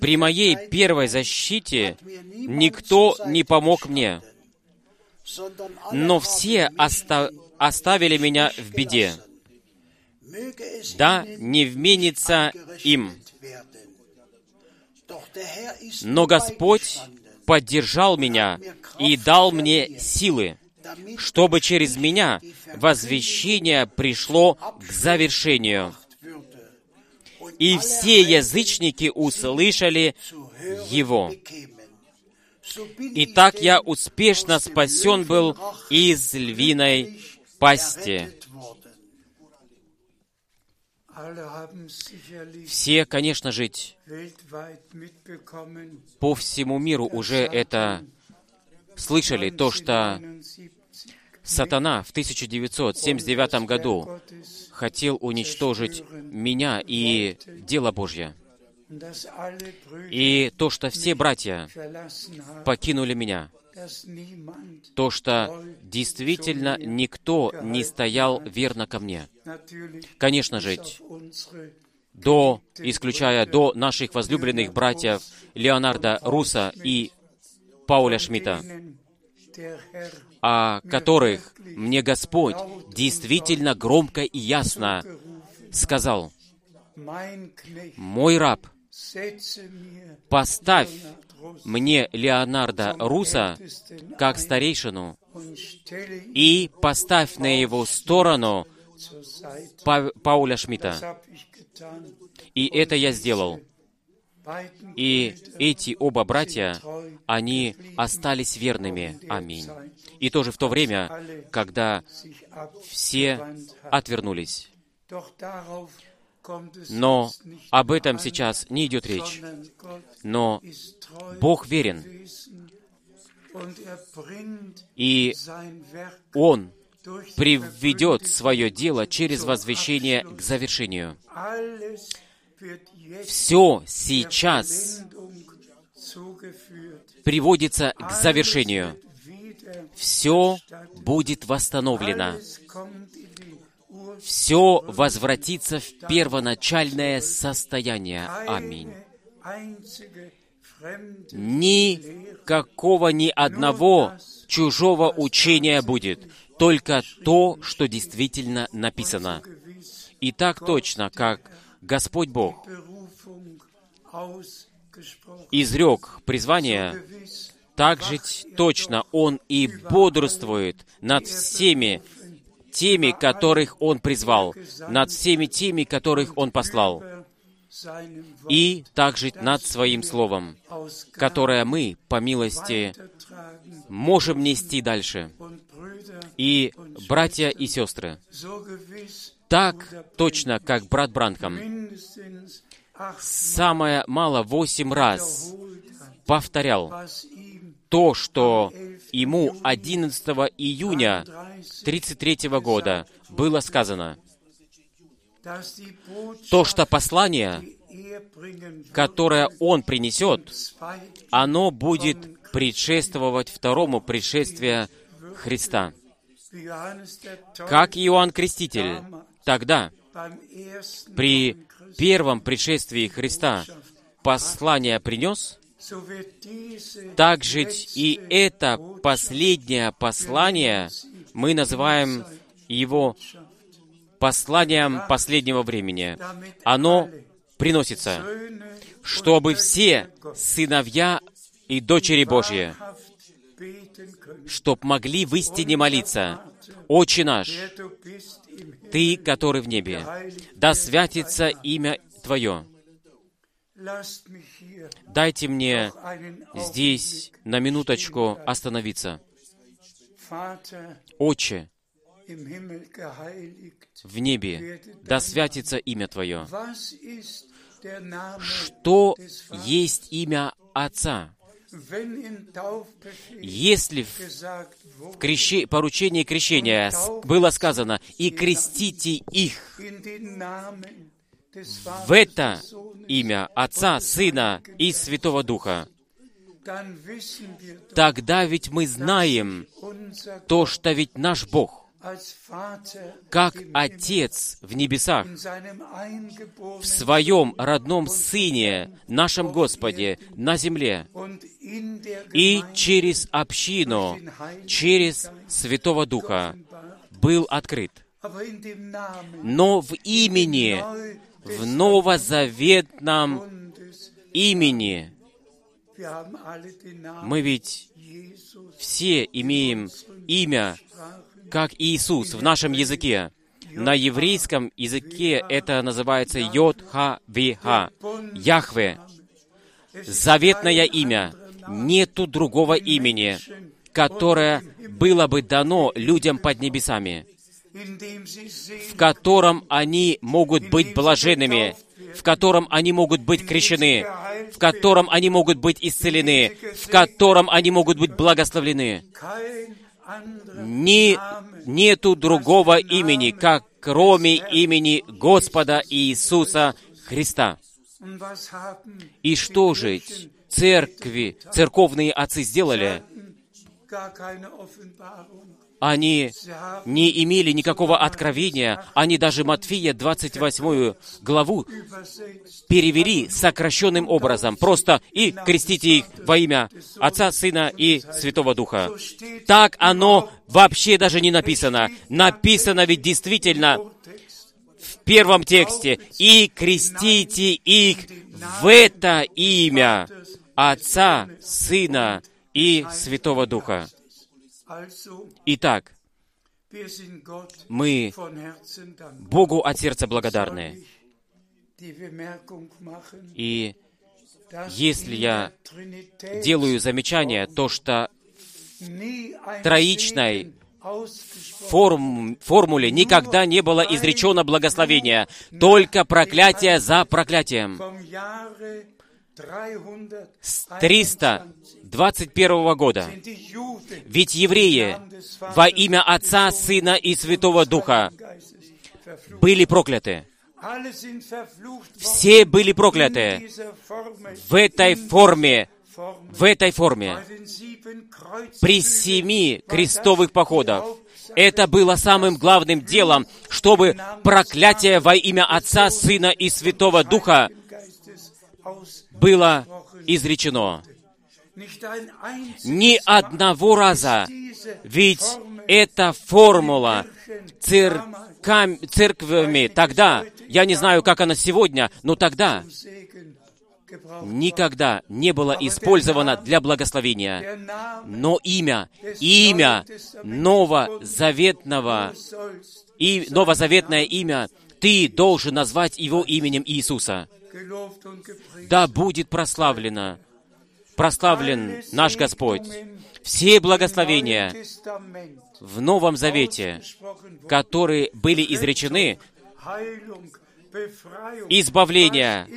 Speaker 1: При моей первой защите никто не помог мне, но все оста- оставили меня в беде. Да не вменится им. Но Господь поддержал меня и дал мне силы, чтобы через меня возвещение пришло к завершению, и все язычники услышали Его.
Speaker 2: bekämen. So bin
Speaker 1: И
Speaker 2: ich
Speaker 1: так
Speaker 2: denn
Speaker 1: я успешно спасен был из львиной пасти. Все, конечно же, по всему миру уже это слышали, то, что
Speaker 3: 1979
Speaker 1: сатана в 1979 году хотел уничтожить меня и дело Божье. И то, что все братья покинули меня, то, что действительно никто не стоял верно ко мне. Конечно же, до, исключая до наших возлюбленных братьев Леонарда Руса и Пауля Шмидта, о которых мне Господь действительно громко и ясно сказал, «Мой раб, поставь мне Леонарда Руса как старейшину и поставь на его сторону. Па- Пауля Шмидта». И это я сделал. И эти оба братья, они остались верными. Аминь. И тоже в то время, когда все отвернулись. Но об этом сейчас не идет речь. Но Бог верен, и Он приведет свое дело через возвещение к завершению. Все сейчас приводится к завершению. Все будет восстановлено. Все возвратится в первоначальное состояние. Аминь. Никакого ни одного чужого учения будет, только то, что действительно написано. И так точно, как Господь Бог изрек призвание, так же точно Он и бодрствует над всеми теми, которых Он призвал, над всеми теми, которых Он послал, и также над Своим Словом, которое мы, по милости, можем нести дальше. И, братья и сестры, так точно, как брат Бранхам, самое мало восемь раз повторял то, что ему 11 июня
Speaker 2: 30,
Speaker 1: 1933 года было сказано, то, что послание, которое он принесет, оно будет предшествовать второму пришествию Христа. Как Иоанн Креститель тогда, при первом пришествии Христа, послание принес, так же и это последнее послание мы называем его посланием последнего времени. Оно приносится, чтобы все сыновья и дочери Божьи, чтоб могли в истине молиться. Отче наш, Ты, который в небе, да святится имя Твое. Дайте мне здесь на минуточку остановиться. Отче, в небе, да святится имя Твое. Что есть имя Отца? Если в
Speaker 2: wurde,
Speaker 1: крещи- поручении крещения было сказано «И крестите их в это имя Отца, Сына и Святого Духа», тогда ведь мы знаем то, что ведь наш Бог, как Отец в небесах, в Своем родном Сыне, нашем Господе, на земле, и через общину, через Святого Духа был открыт. Но в имени, в новозаветном имени, мы ведь все имеем имя, как Иисус в нашем языке. На еврейском языке это называется Йод-Ха-Ви-Ха, Яхве, заветное имя. Нету другого имени, которое было бы дано людям под небесами, в котором они могут быть блаженными, в котором они могут быть крещены, в котором они могут быть исцелены, в котором они могут быть благословлены. Ни, нету другого имени, как кроме имени Господа Иисуса Христа. И что же церкви, церковные отцы сделали? Они не имели никакого откровения, они даже Матфея 28 главу перевели сокращенным образом, просто «и крестите их во имя Отца, Сына и Святого Духа». Так оно вообще даже не написано. Написано ведь действительно в первом тексте «И крестите их в это имя Отца, Сына и Святого Духа». Итак, мы. Bогу от сердца благодарны. И если я делаю замечание, то что троичной форм, формуле никогда не было изречено благословение, только проклятие за проклятием. С
Speaker 2: 321
Speaker 3: 21 года. Ведь евреи во имя Отца, Сына и Святого Духа были прокляты. Все были прокляты в этой форме, в этой форме. При семи крестовых походах. Это было самым главным делом, чтобы проклятие во имя Отца, Сына и Святого Духа было изречено. Ни одного раза. Ведь эта формула церкам- церквями тогда, я не знаю, как она сегодня, но тогда никогда не была использована для благословения. Но имя, имя новозаветного и новозаветное имя, ты должен назвать его именем Иисуса. Да будет прославлено, прославлен наш Господь. Все благословения в Новом Завете, которые были изречены, избавление,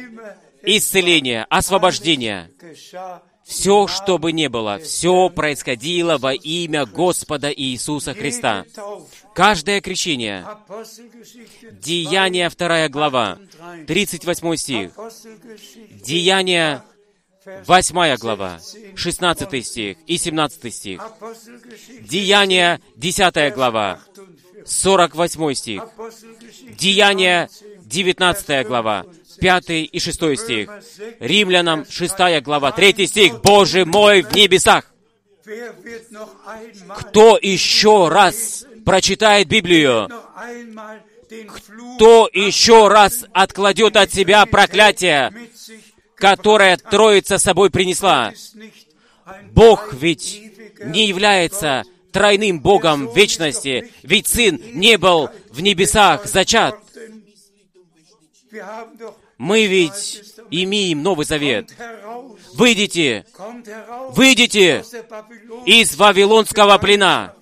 Speaker 3: исцеление, освобождение, все, что бы ни было, все происходило во имя Господа Иисуса Христа. Каждое крещение, Деяния 2 глава, 38 стих, Деяния 8 глава, 16 стих и 17 стих, Деяния 10 глава, 48 стих, Деяния 19 глава, 5 и 6 стих, Римлянам 6 глава, 3 стих, Боже мой в небесах! Кто еще раз прочитает Библию? Кто еще раз откладет от себя проклятие, которое Троица собой принесла? Бог ведь не является тройным Богом вечности, ведь Сын не был в небесах зачат. Мы ведь имеем Новый Завет. Выйдите, выйдите из Вавилонского плена.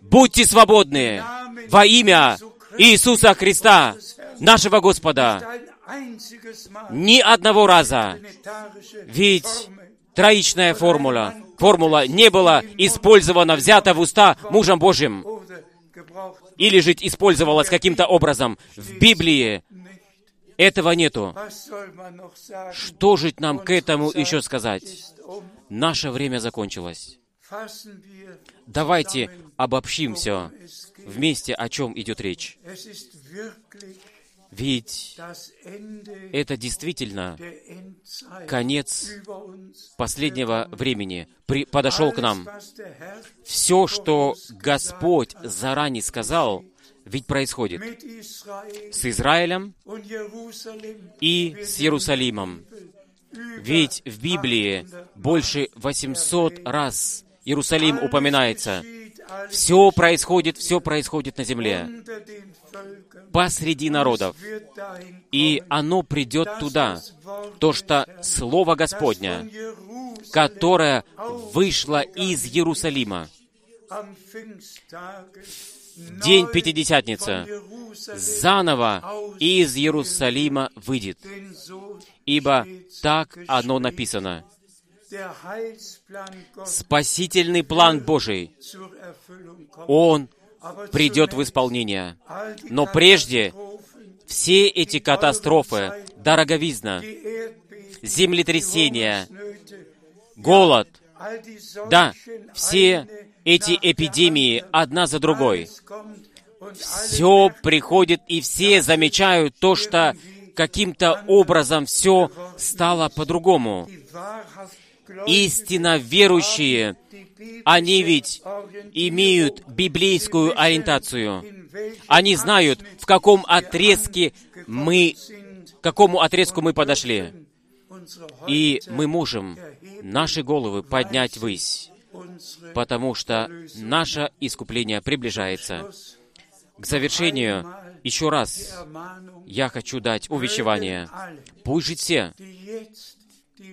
Speaker 3: Будьте свободны во имя Иисуса Христа, нашего Господа. Ни одного раза. Ведь троичная формула, формула не была использована, взята в уста мужем Божьим, или же использовалась каким-то образом. В Библии этого нету. Что же нам к этому еще сказать? Наше время закончилось. Давайте обобщим все вместе, о чем идет речь. Ведь это действительно конец последнего времени при- подошел к нам. Все, что Господь заранее сказал, ведь происходит с Израилем и с Иерусалимом. Ведь в Библии больше 800 раз Иерусалим упоминается. Все происходит, все происходит на земле, посреди народов. И оно придет туда, то, что Слово Господня, которое вышло из Иерусалима, день Пятидесятницы, заново из Иерусалима выйдет. Ибо так оно написано. Спасительный план Божий, он придет в исполнение. Но прежде все эти катастрофы, дороговизна, землетрясения, голод, да, все эти эпидемии одна за другой, все приходит, и все замечают то, что каким-то образом все стало по-другому. Истинно верующие, они ведь имеют библейскую ориентацию. Они знают, в каком отрезке мы, к какому отрезку мы подошли. И мы можем наши головы поднять ввысь, потому что наше искупление приближается. К завершению еще раз я хочу дать увещевание. Пусть же все,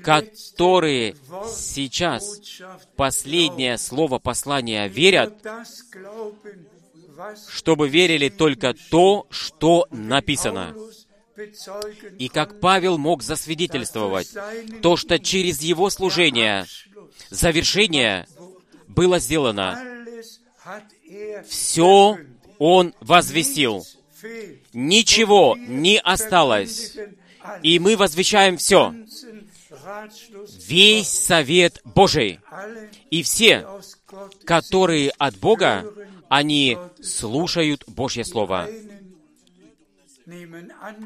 Speaker 3: которые сейчас последнее слово послания верят, чтобы верили только то, что написано.
Speaker 1: И как Павел мог засвидетельствовать то, что через его служение завершение было сделано, все он возвестил. Ничего не осталось. И мы возвещаем все. Весь совет Божий. И все, которые от Бога, они слушают Божье Слово.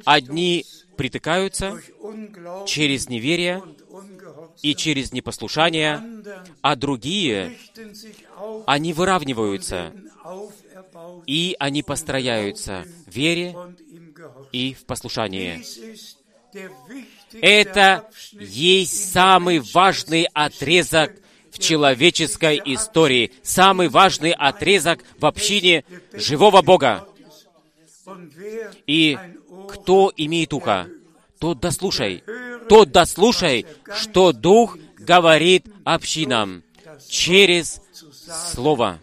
Speaker 1: Одни притыкаются через неверие и через непослушание, а другие, они выравниваются, и они построяются в вере и в послушании. Это есть самый важный отрезок в человеческой истории, самый важный отрезок в общине живого Бога. И кто имеет ухо, тот дослушай, тот дослушай, что Дух говорит общинам через Слово.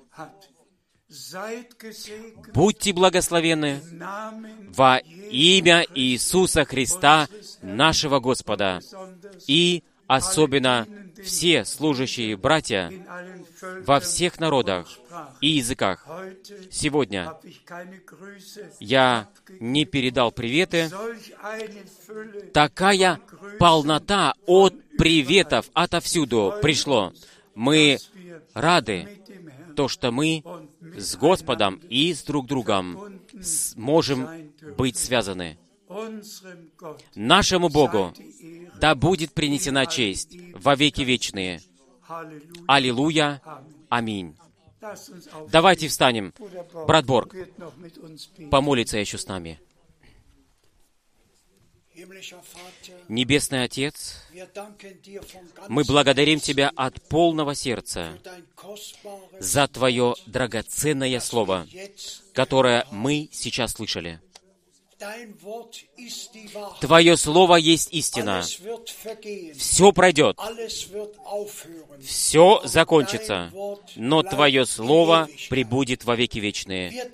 Speaker 1: Будьте
Speaker 3: Namen
Speaker 1: во имя Иисуса Христа, нашего Господа. И особенно все служащие братья во всех народах и языках. Сегодня я не передал приветы. Такая полнота от приветов отовсюду пришло. Мы рады, то, что мы с Господом и с друг другом можем быть связаны. Нашему Богу да будет принесена честь во веки вечные. Аллилуйя. Аминь. Давайте встанем. Брат Борг помолится еще с нами. Небесный Отец, мы благодарим Тебя от полного сердца за Твое драгоценное Слово, которое мы сейчас слышали. Твое Слово есть истина. Все пройдет, все закончится, но Твое Слово прибудет во веки вечные.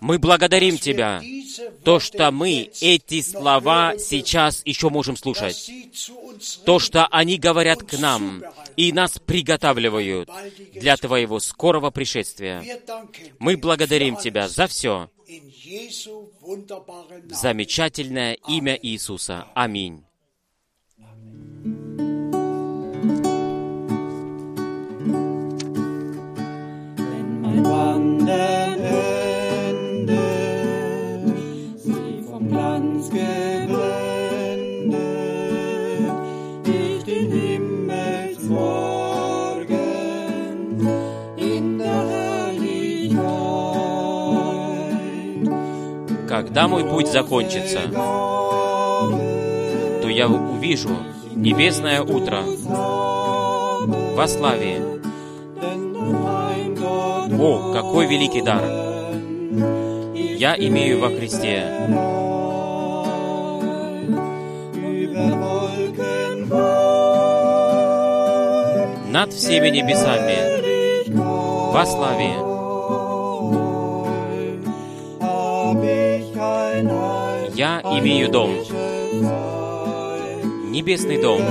Speaker 1: Мы благодарим Тебя, то, что мы эти слова сейчас еще можем слушать. То, что они говорят к нам и нас приготавливают для Твоего скорого пришествия. Мы благодарим Тебя за все. Замечательное имя Иисуса. Аминь.
Speaker 4: Wenn
Speaker 1: Когда мой путь закончится, то я увижу небесное утро во славе. О, какой великий дар я имею во Христе. Над всеми небесами во славе. Я имею дом, небесный дом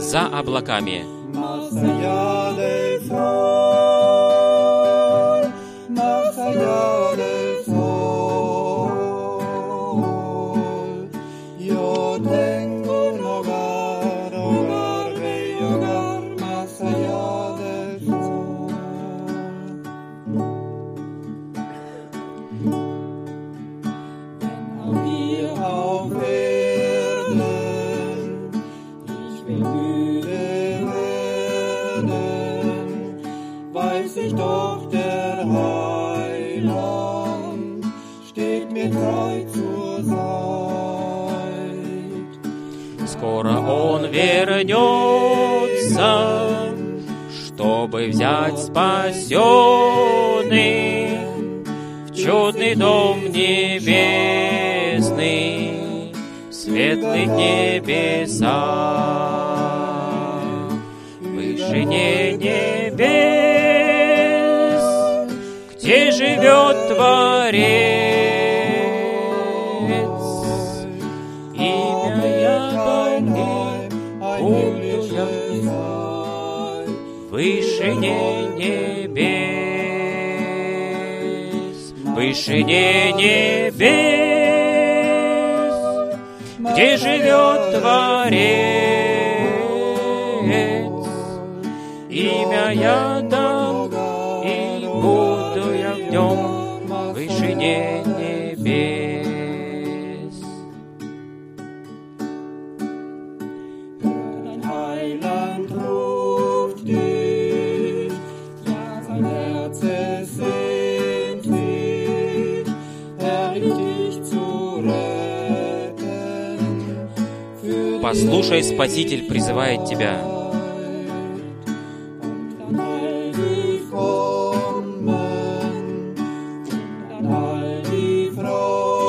Speaker 1: за облаками. Вернется, чтобы взять спасенных в чудный дом небесный, в светлых небесах, в вышине небес, где живет Творец.
Speaker 2: Вышине небес, вышине небес, где живет Творец. Имя я дам, и буду я в нем, вышине Послушай, Спаситель призывает тебя.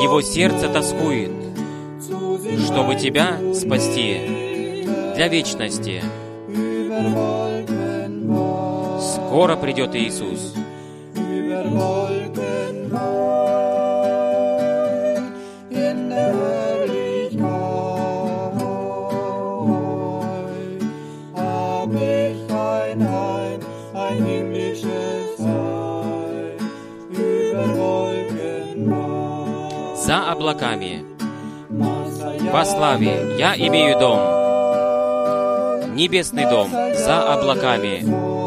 Speaker 2: Его сердце тоскует, чтобы тебя спасти для вечности. Скоро придет Иисус. Облаками, во славе, я имею дом. Небесный дом за облаками.